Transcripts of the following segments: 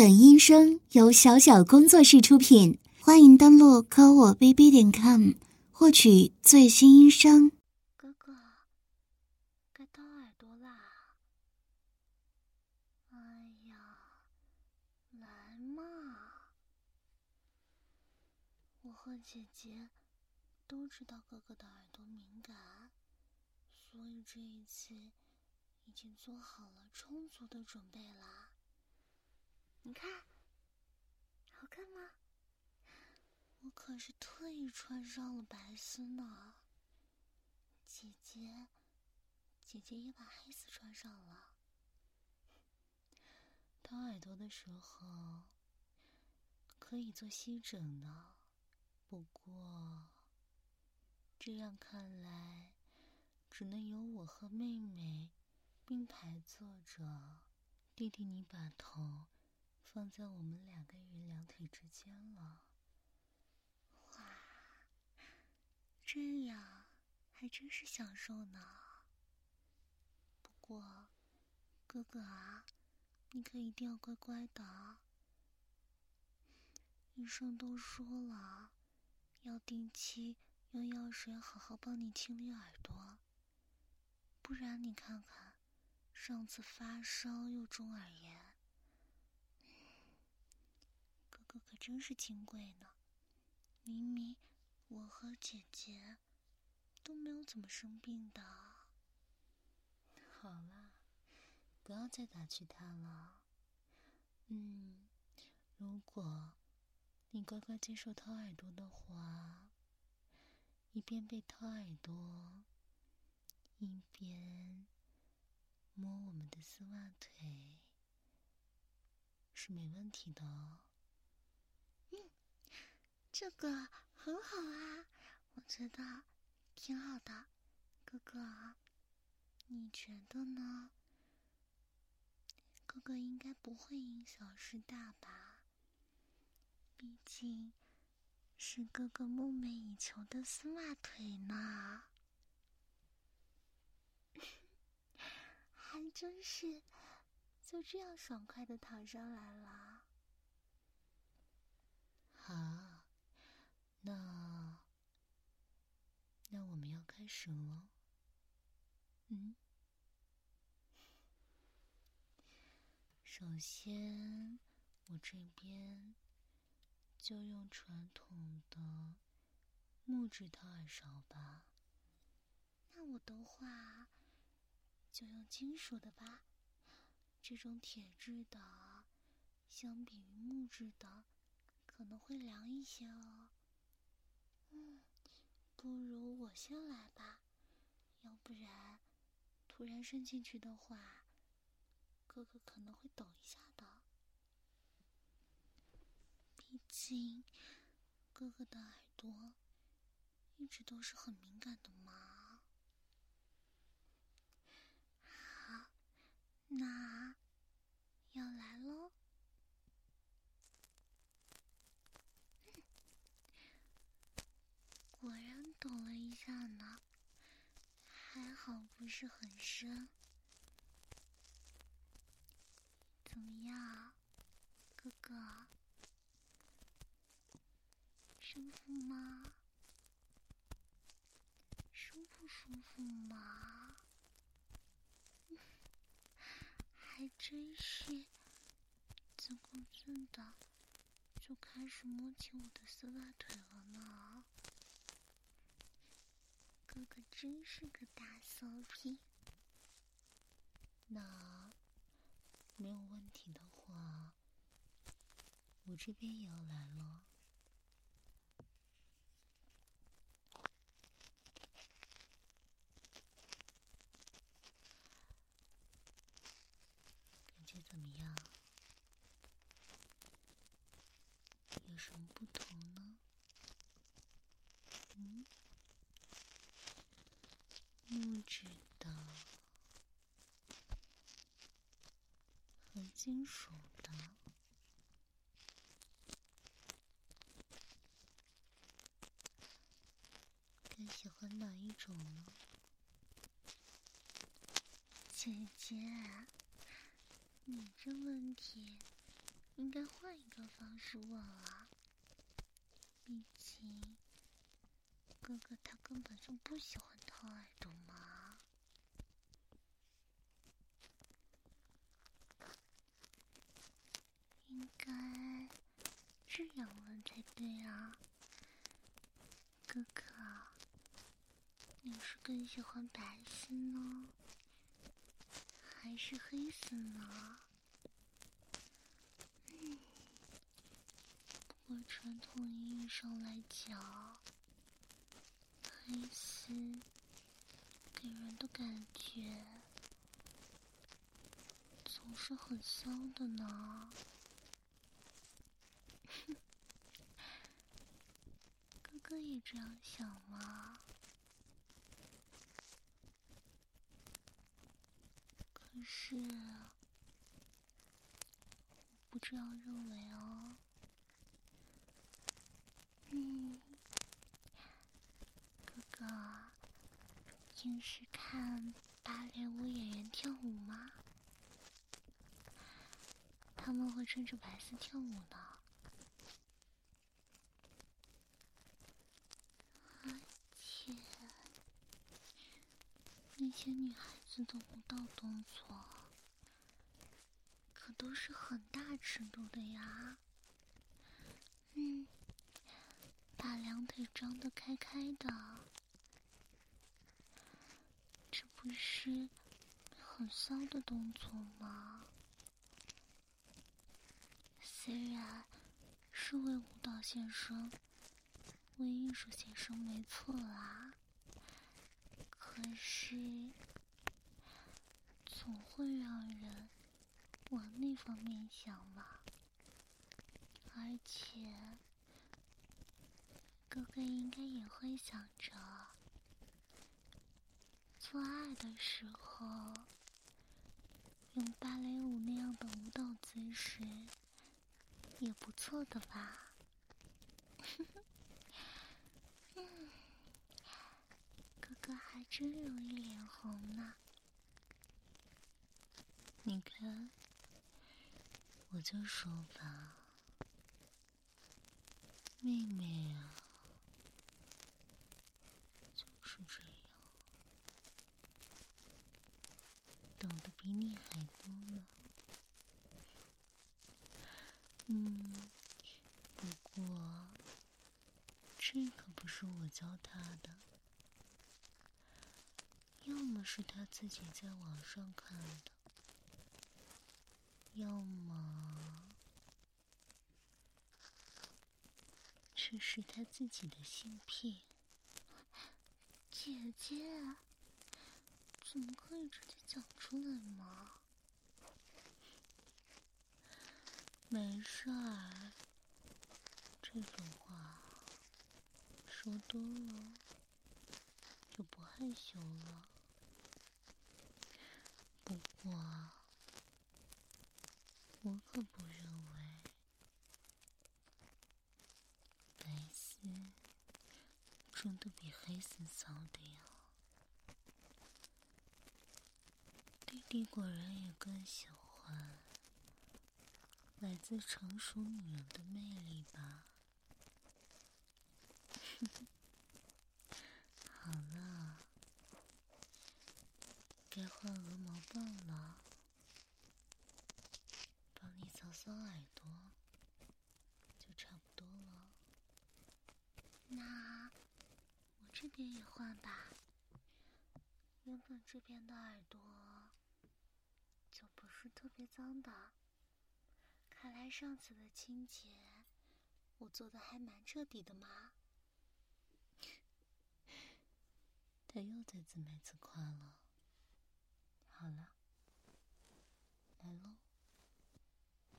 本音声由小小工作室出品，欢迎登录科我 bb 点 com 获取最新音声。哥哥，该掏耳朵啦！哎呀，来嘛！我和姐姐都知道哥哥的耳朵敏感，所以这一次已经做好了充足的准备啦。你看，好看吗？我可是特意穿上了白丝呢。姐姐，姐姐也把黑丝穿上了。掏耳朵的时候可以做吸枕呢，不过这样看来，只能由我和妹妹并排坐着，弟弟你把头。放在我们两个人两腿之间了，哇，这样还真是享受呢。不过，哥哥啊，你可一定要乖乖的。医生都说了，要定期用药水好好帮你清理耳朵，不然你看看，上次发烧又中耳炎。哥可真是金贵呢，明明我和姐姐都没有怎么生病的。好了，不要再打趣他了。嗯，如果你乖乖接受掏耳朵的话，一边被掏耳朵，一边摸我们的丝袜腿，是没问题的。哦，这个很好啊，我觉得挺好的，哥哥，你觉得呢？哥哥应该不会因小失大吧？毕竟是哥哥梦寐以求的丝袜腿呢，还真是就这样爽快的躺上来了。好，那那我们要开始了。嗯，首先我这边就用传统的木质掏耳勺吧。那我的话就用金属的吧。这种铁质的，相比于木质的。可能会凉一些哦。嗯，不如我先来吧，要不然突然伸进去的话，哥哥可能会抖一下的。毕竟哥哥的耳朵一直都是很敏感的嘛。好，那要来喽。果然抖了一下呢，还好不是很深。怎么样，哥哥？舒服吗？舒不舒服嘛？还真是，自顾自的就开始摸起我的丝袜腿了呢。真是个大骚逼。那没有问题的话，我这边也要来了。感觉怎么样？有什么不同呢？嗯？木质的和金属的，更喜欢哪一种呢？姐姐，你这问题应该换一个方式问啊。毕竟，哥哥他根本就不喜欢掏耳朵嘛。应该这样问才对啊，哥哥，你是更喜欢白丝呢，还是黑丝呢？嗯，不过传统意义上来讲，黑丝给人的感觉总是很骚的呢。可以这样想吗？可是，我不这样认为哦。嗯，哥哥，平时看芭蕾舞演员跳舞吗？他们会穿着白色跳舞的。那些女孩子的舞蹈动作，可都是很大尺度的呀。嗯，把两腿张得开开的，这不是很骚的动作吗？虽然是为舞蹈献身，为艺术献身，没错啦。可是，总会让人往那方面想嘛。而且，哥哥应该也会想着，做爱的时候用芭蕾舞那样的舞蹈姿势，也不错的吧。还真有一脸红呢。你看，我就说吧，妹妹啊，就是这样，懂得比你还多呢。嗯，不过这可不是我教他的。要么是他自己在网上看的，要么这是他自己的性癖。姐姐，怎么可以直接讲出来吗？没事儿，这种话说多了就不害羞了。不过，我可不认为白丝真的比黑丝骚的呀。弟弟果然也更喜欢来自成熟女人的魅力吧。好了。该换鹅毛棒了，帮你扫扫耳朵，就差不多了。那我这边也换吧。原本这边的耳朵就不是特别脏的，看来上次的清洁我做的还蛮彻底的嘛。他又在自卖自夸了。好了，来喽！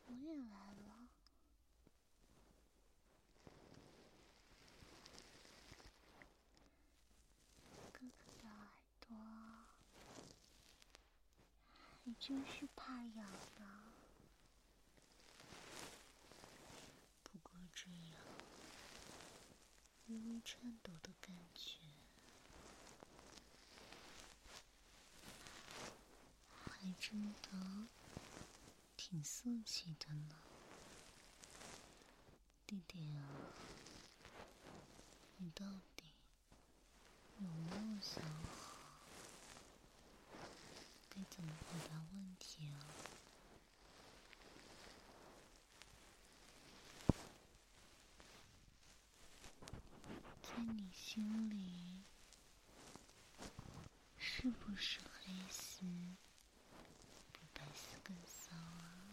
我也来了。哥哥的耳朵还真是怕痒呢。不过这样微微颤抖的感觉。还真的挺色气的呢。弟弟啊，你到底有没有想好该怎么回答问题啊？在你心里，是不是黑丝比白丝更骚啊？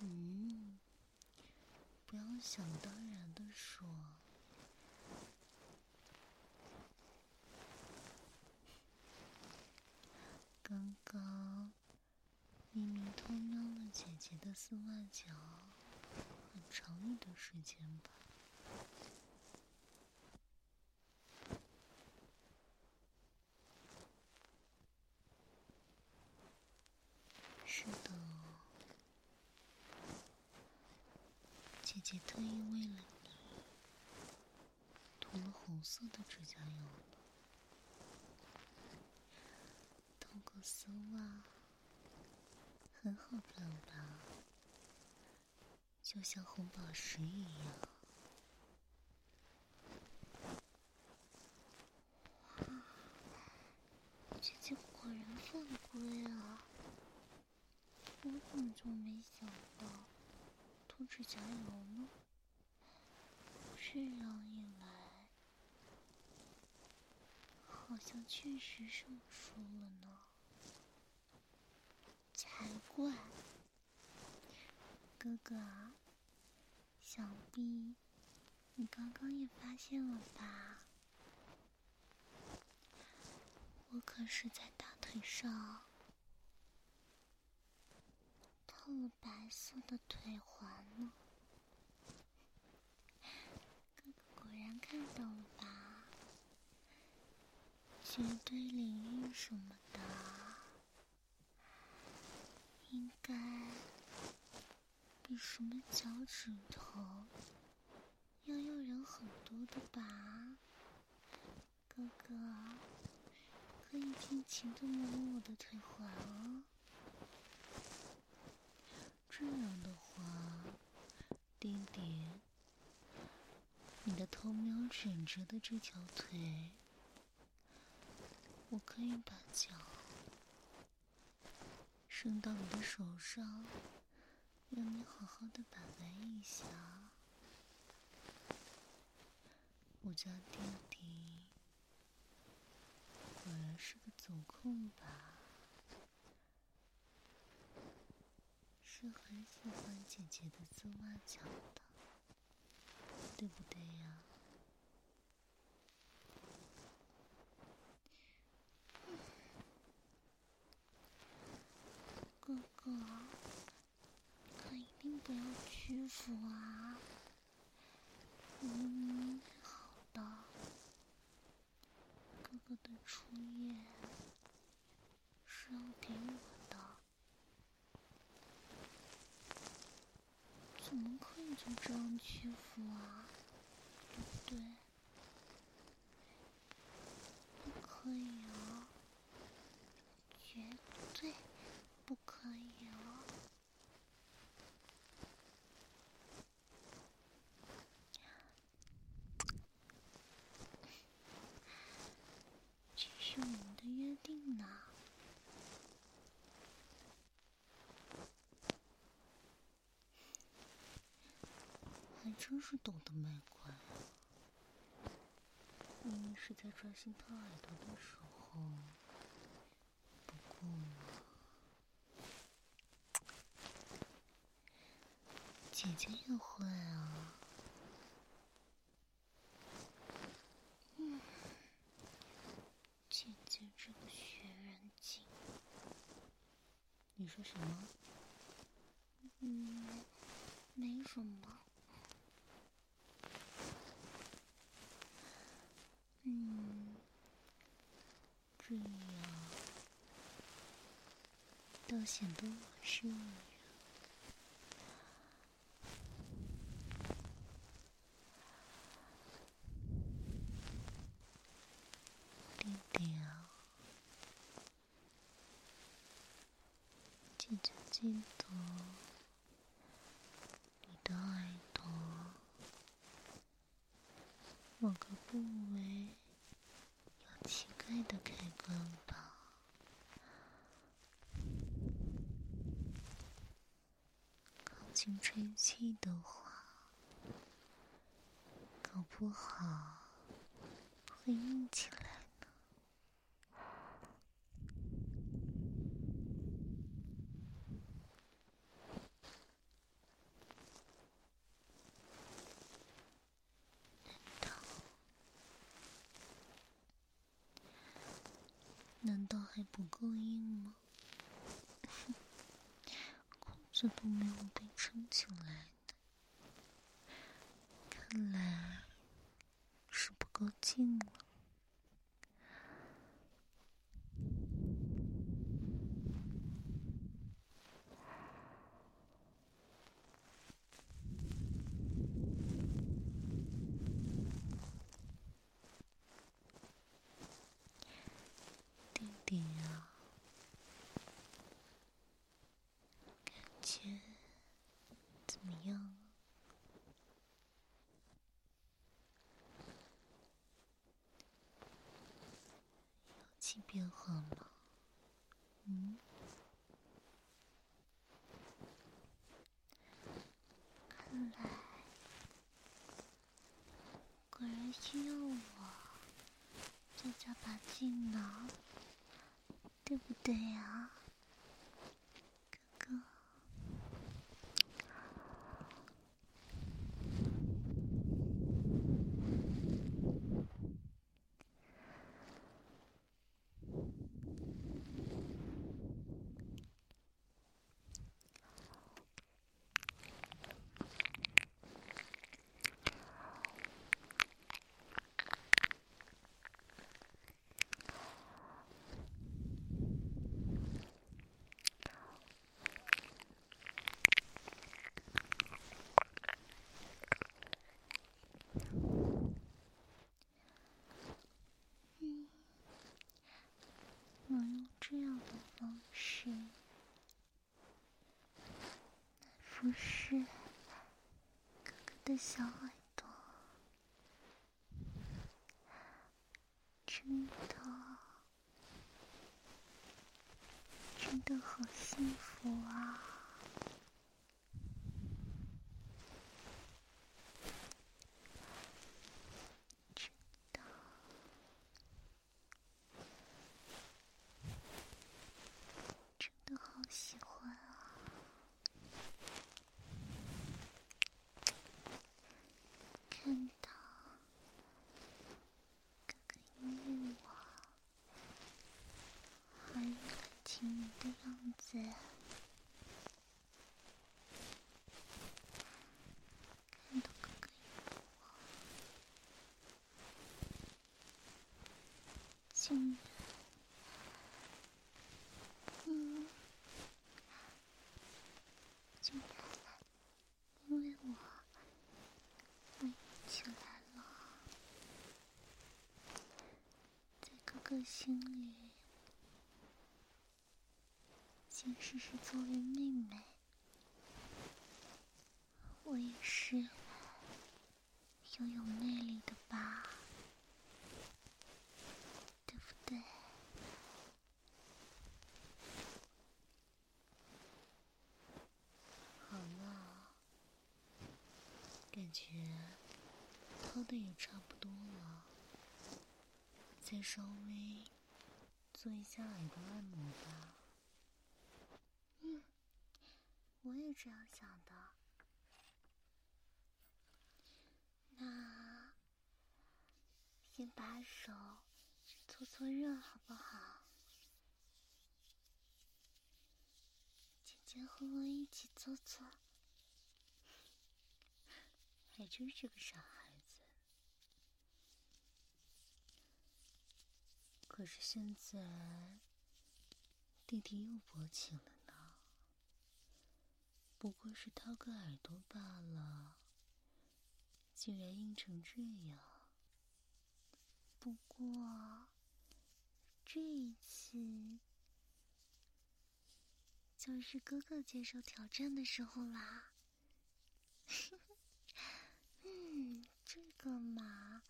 嗯，不要想当然的说。刚刚咪咪偷瞄了姐姐的丝袜脚，很长一段时间吧。是的，姐姐特意为了你涂了红色的指甲油呢。透过丝袜，很好看吧？就像红宝石一样。姐姐果然犯规啊！我怎么就没想到涂指甲油呢？这样一来，好像确实生疏了呢。才怪！哥哥，想必你刚刚也发现了吧？我可是在大腿上套了白色的腿环呢。哥哥果然看到了吧？绝对领域什么的，应该比什么脚趾头要诱人很多的吧？哥哥。可以尽情的摸摸我的腿环哦。这样的话，弟弟，你的偷瞄枕着的这条腿，我可以把脚伸到你的手上，让你好好的把玩一下。我家弟弟。果然是个总控吧？是很喜欢姐姐的丝袜脚的，对不对呀？哥哥，不要屈服啊！嗯。好的哥的初夜是要给我的，怎么可以就这样屈服啊？对不对？不可以啊！绝对不可以啊！是我们的约定呢，真是懂得卖乖。明明是在专心掏耳朵的时候，不过呢姐姐也会啊。这个学人精，你说什么？嗯，没什么。嗯，这样显得我是女人。弟弟啊。记得，记得。的耳朵，某个部位有奇怪的开关吧？靠近吹气的话，搞不好会硬起来。难道还不够硬吗？裤子都没有被撑起来的，看来是不够劲了。怎么样？有进变化吗？嗯，看来果然需要我再加把劲呢，对不对呀？这样的方式不是哥哥的小耳朵，真的真的好幸福啊！竟然，嗯，竟然因为我，我起来了，在哥哥心里，即使是作为妹妹，我也是拥有魅力的吧。觉掏的也差不多了，再稍微做一下耳朵按摩吧。嗯，我也这样想的。那先把手搓搓热，好不好？姐姐和我一起搓搓。还真是个傻孩子。可是现在，弟弟又勃起了呢。不过是掏个耳朵罢了，竟然硬成这样。不过，这一次就是哥哥接受挑战的时候啦。嗯，这个嘛，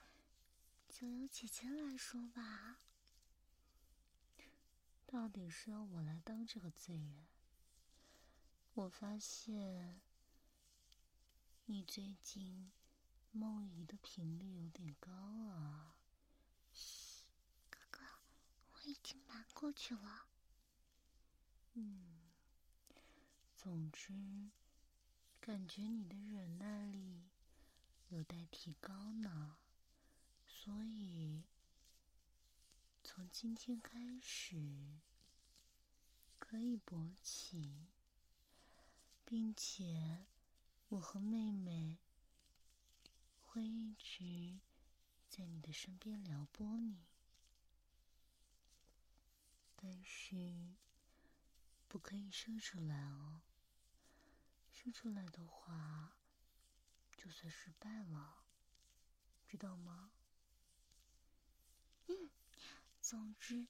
就由姐姐来说吧。到底是要我来当这个罪人？我发现你最近梦遗的频率有点高啊。嘘，哥哥，我已经瞒过去了。嗯，总之，感觉你的忍耐力有待提高呢。所以，从今天开始，可以勃起。并且，我和妹妹会一直在你的身边撩拨你，但是不可以射出来哦。射出来的话，就算失败了，知道吗？嗯，总之，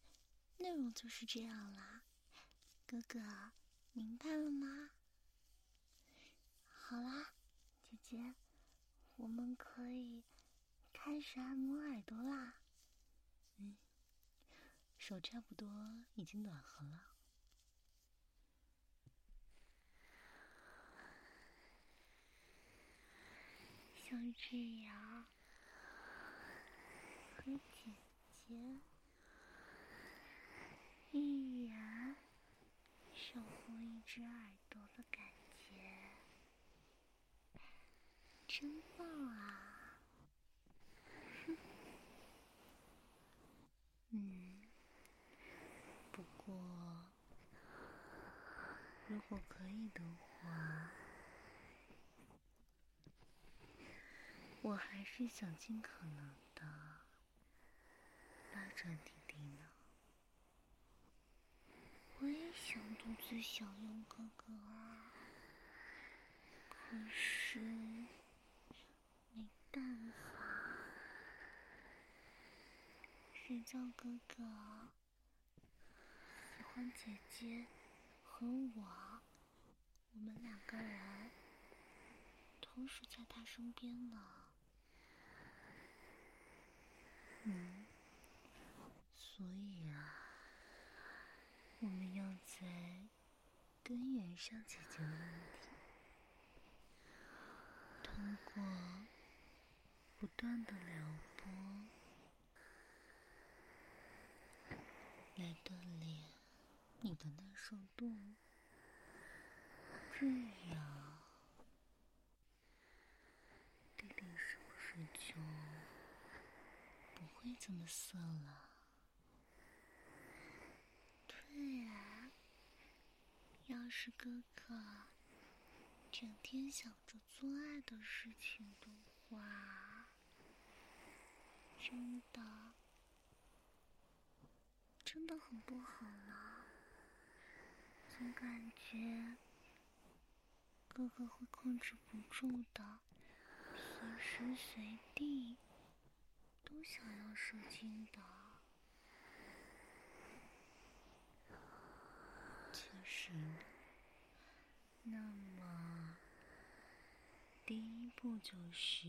内容就是这样啦。哥哥，明白了吗？好啦，姐姐，我们可以开始按摩耳朵啦。嗯，手差不多已经暖和了，像这样和姐姐一人守护一只耳朵的感觉。真棒啊！嗯，不过如果可以的话，我还是想尽可能的拉着弟弟呢。我也想独自享用哥哥啊，可是没。办法，谁叫哥哥喜欢姐姐和我，我们两个人同时在他身边呢。嗯，所以啊，我们要在根源上解决问题，通过。不断的撩拨，来锻炼你的耐受度，这样弟弟是不是就不会这么色了？对啊，要是哥哥整天想着做爱的事情的话。真的，真的很不好呢。总感觉哥哥会控制不住的，随时随地都想要射精的。确实，那么第一步就是。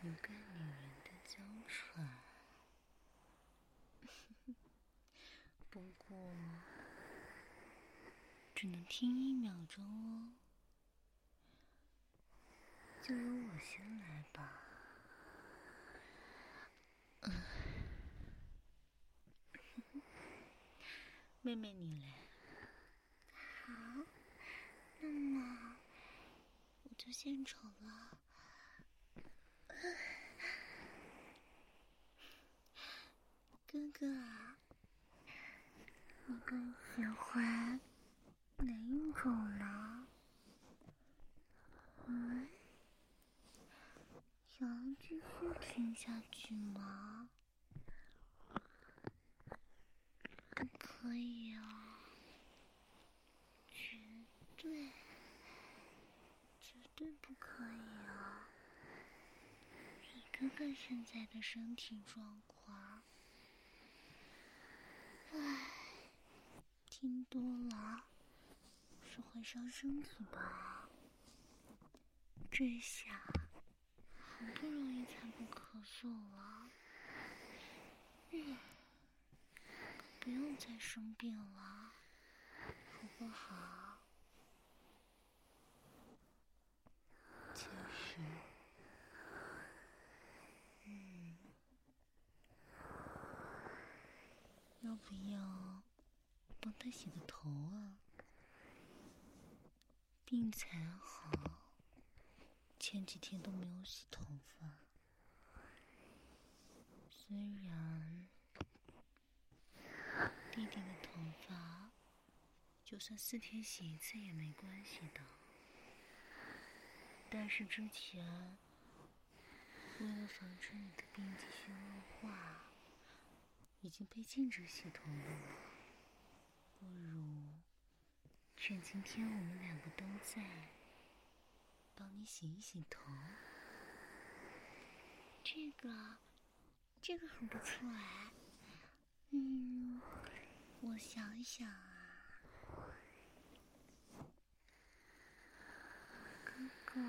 不干女人的娇喘，不过只能听一秒钟哦。就由我先来吧。妹妹你来。好，那么我就献丑了。哥哥，你更喜欢哪一种呢？嗯，想要继续听下去吗？不可以啊，绝对，绝对不可以啊！你哥哥现在的身体状况，唉，听多了是会伤身体的。这下好不容易才不咳嗽了，嗯，不用再生病了，好不好？其实，嗯，要不要帮他洗个头啊？病才好，前几天都没有洗头发。虽然弟弟的头发，就算四天洗一次也没关系的。但是之前为了防止你的病继续恶化，已经被禁止洗头了。不如趁今天我们两个都在，帮你洗一洗头。这个，这个很不错哎。嗯，我想想啊。哥哥，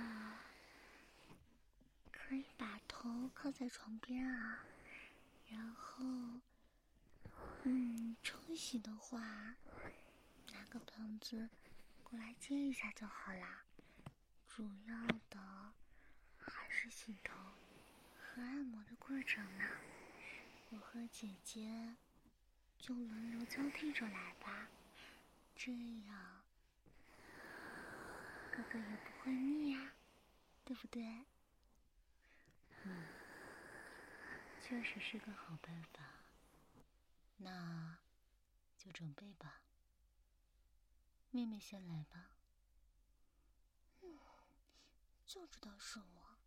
可以把头靠在床边啊，然后，嗯，冲洗的话，拿个盆子过来接一下就好啦。主要的还是洗头和按摩的过程呢。我和姐姐就轮流交替着来吧，这样。哥哥也不会腻呀，对不对？嗯，确实是个好办法。那，就准备吧。妹妹先来吧。嗯，就知道是我。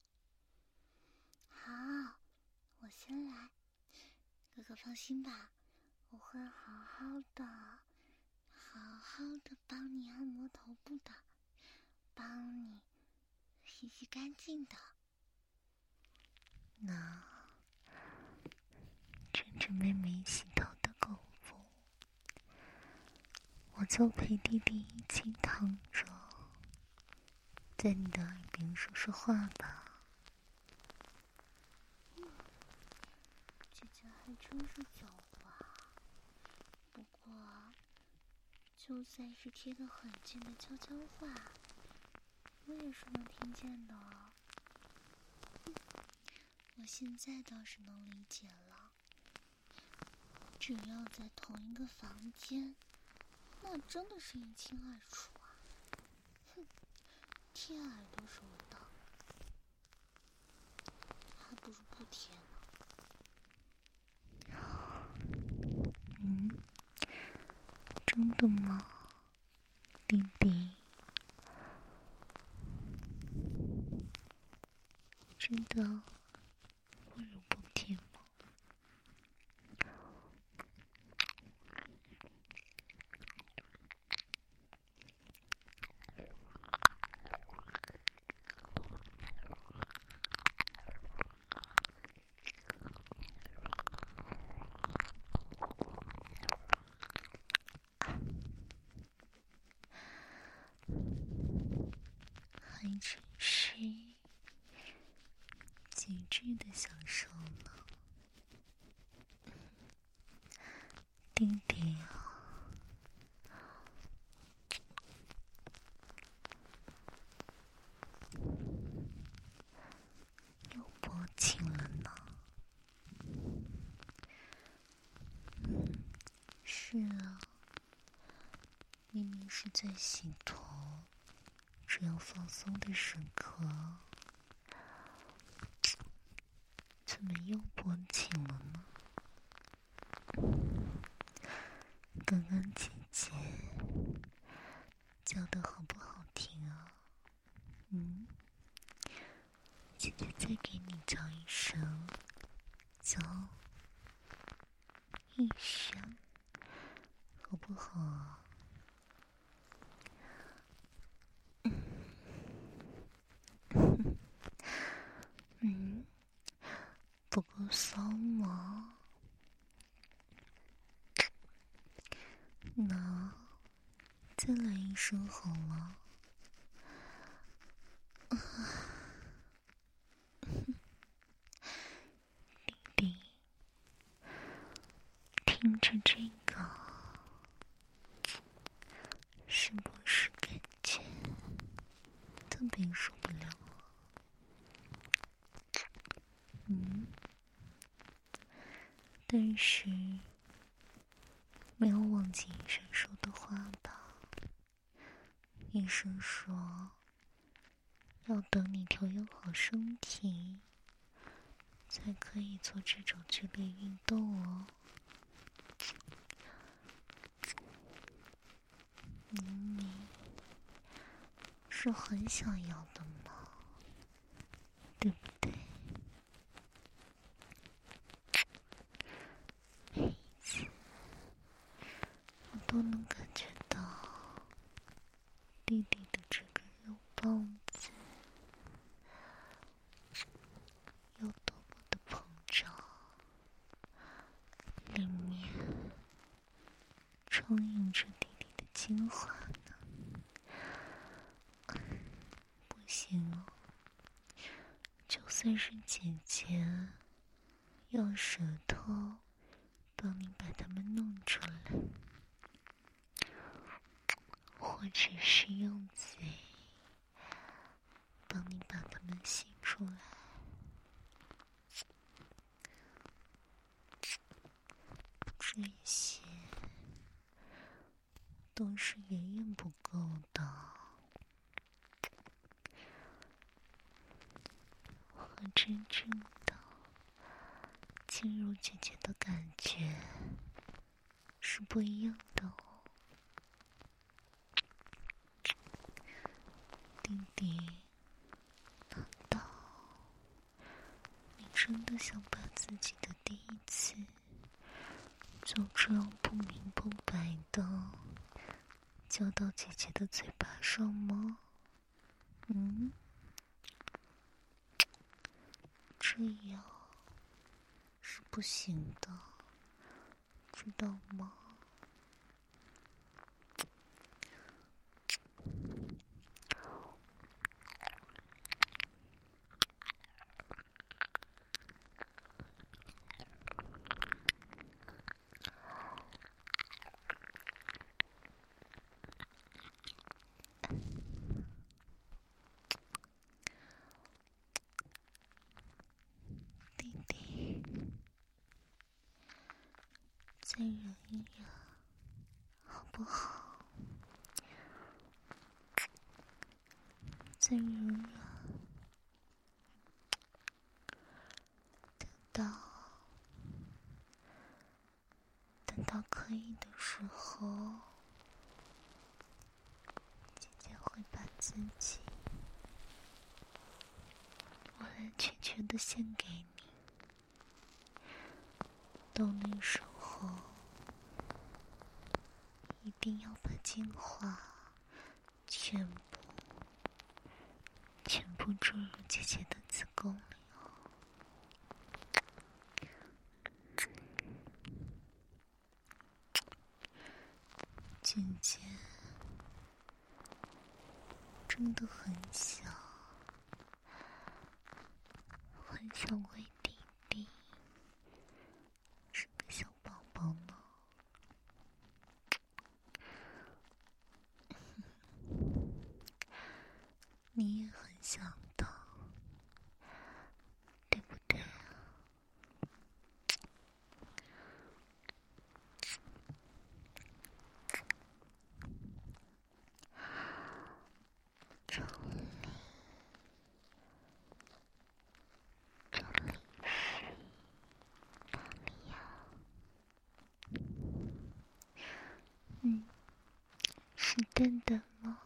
好，我先来。哥哥放心吧，我会好好的、好好的帮你按摩头部的。帮你洗洗干净的。那趁着妹妹洗头的功夫，我就陪弟弟一起躺着，在你的耳边说说话吧。姐姐还真是狡猾，不过就算是贴得很近的悄悄话。我也是能听见的，我现在倒是能理解了。只要在同一个房间，那真的是一清二楚啊！哼，贴耳朵什么的，还不如不贴呢。嗯，真的吗，弟弟？真的不如不贴吗？还真是。极致的享受了，弟弟啊，又薄情了呢。是啊，明明是在洗头，只要放松的时刻。怎么又拨情了呢？刚刚姐姐叫的好不好听啊？嗯，姐姐再给你叫一声，叫一声，好不好啊？不够骚吗？那再来一声好了。弟弟，听着这个，是不是感觉特别受不了？嗯，但是没有忘记医生说的话吧？医生说。要等你调养好身体，才可以做这种剧烈运动哦。明明是很想要的嘛？对不对？每一次我都能感觉到弟弟的这个肉棒。充盈着弟弟的精华呢，不行哦！就算是姐姐用舌头帮你把它们弄出来，或者是用嘴帮你把它们吸出来，这些。都是远远不够的，和真的进入姐姐的感觉是不一样的哦，弟弟，难道你真的想把自己的第一次就这样不明不白的？交到姐姐的嘴巴上吗？嗯，这样是不行的，知道吗？再忍一忍，好不好？再忍忍，等到等到可以的时候，姐姐会把自己完完全全的献给你。到那时候，一定要把精华全部、全部注入姐姐的子宫里哦，姐姐都，很想喂。真的吗？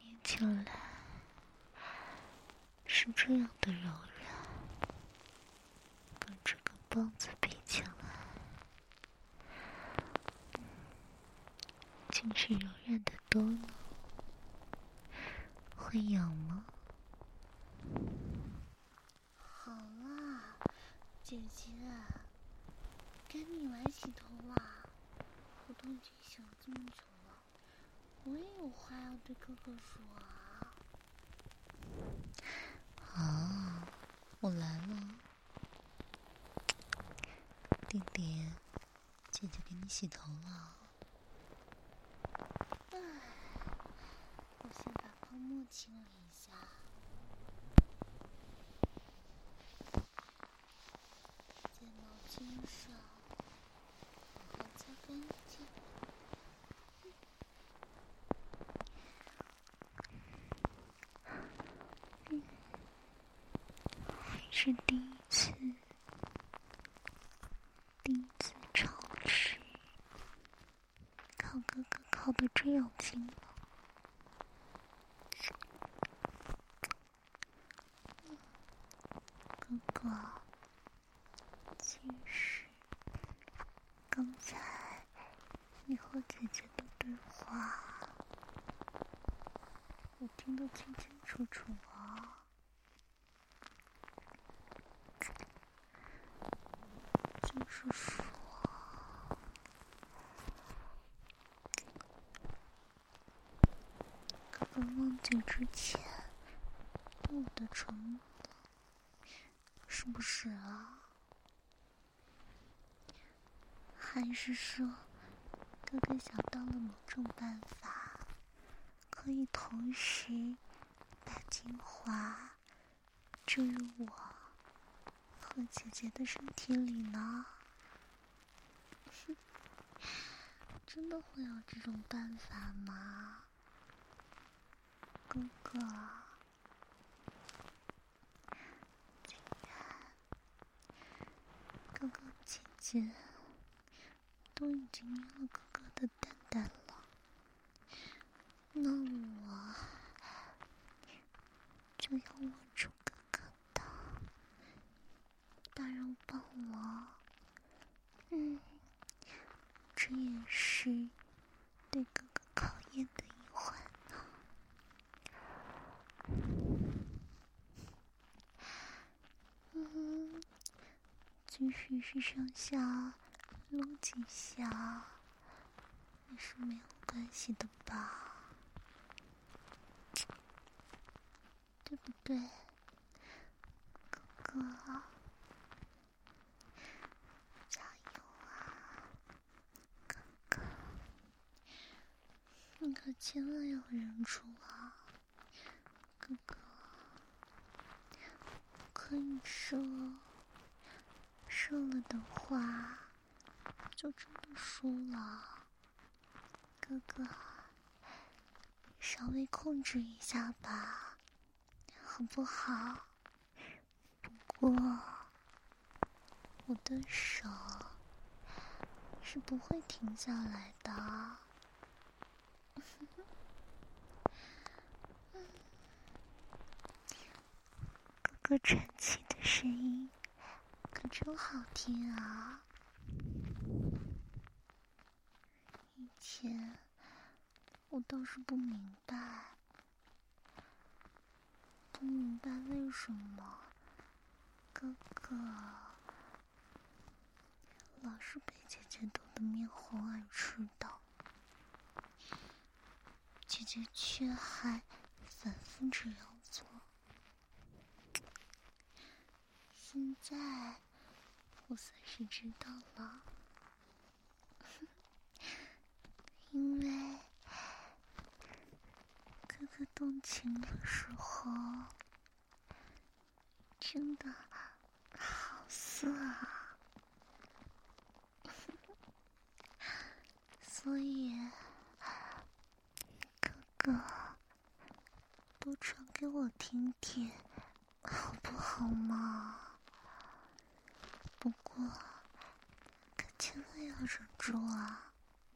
捏起来是这样的人哥哥说啊，啊，我来了，弟弟，姐姐给你洗头了。哎，我先把泡沫清理一下。是第一次，第一次尝试，靠哥哥靠的真有劲了。哥哥，其实刚才你和姐姐的对话，我听得清清楚楚啊。就是说，哥哥忘记之前我的承诺。是不是啊？还是说，哥哥想到了某种办法，可以同时把精华注入我和姐姐的身体里呢？真的会有这种办法吗，哥哥？哥哥姐姐都已经捏了哥哥的蛋蛋了，那我就要握住哥哥的大肉棒了。嗯，这也是对哥哥考验的一环呢。嗯。即使是上下撸几下，也是没有关系的吧？对不对，哥哥？加油啊，哥哥！你可千万要忍住啊，哥哥！可以说。射了的话，就真的输了。哥哥，稍微控制一下吧，好不好？不过，我的手是不会停下来的。哥哥喘气的声音。真好听啊！以前我倒是不明白，不明白为什么哥哥老是被姐姐逗得面红耳赤的，姐姐却还反复这样做。现在。我算是知道了，因为哥哥动情的时候真的好色啊，所以哥哥多唱给我听听，好不好嘛？不过，可千万要忍住啊！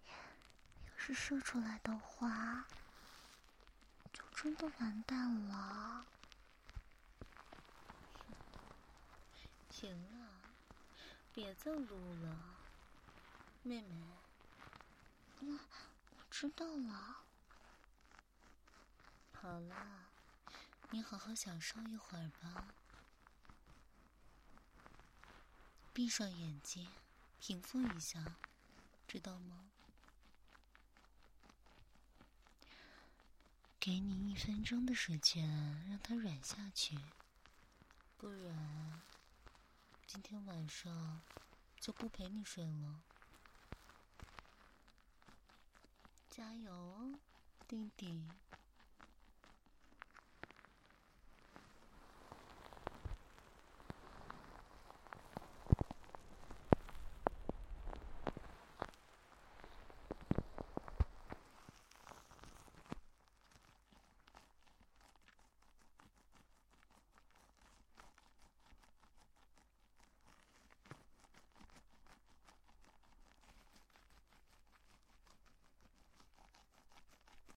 要是射出来的话，就真的完蛋了。行了，别再撸了，妹妹。我我知道了。好了，你好好享受一会儿吧。闭上眼睛，平复一下，知道吗？给你一分钟的时间，让它软下去，不然今天晚上就不陪你睡了。加油哦，弟弟。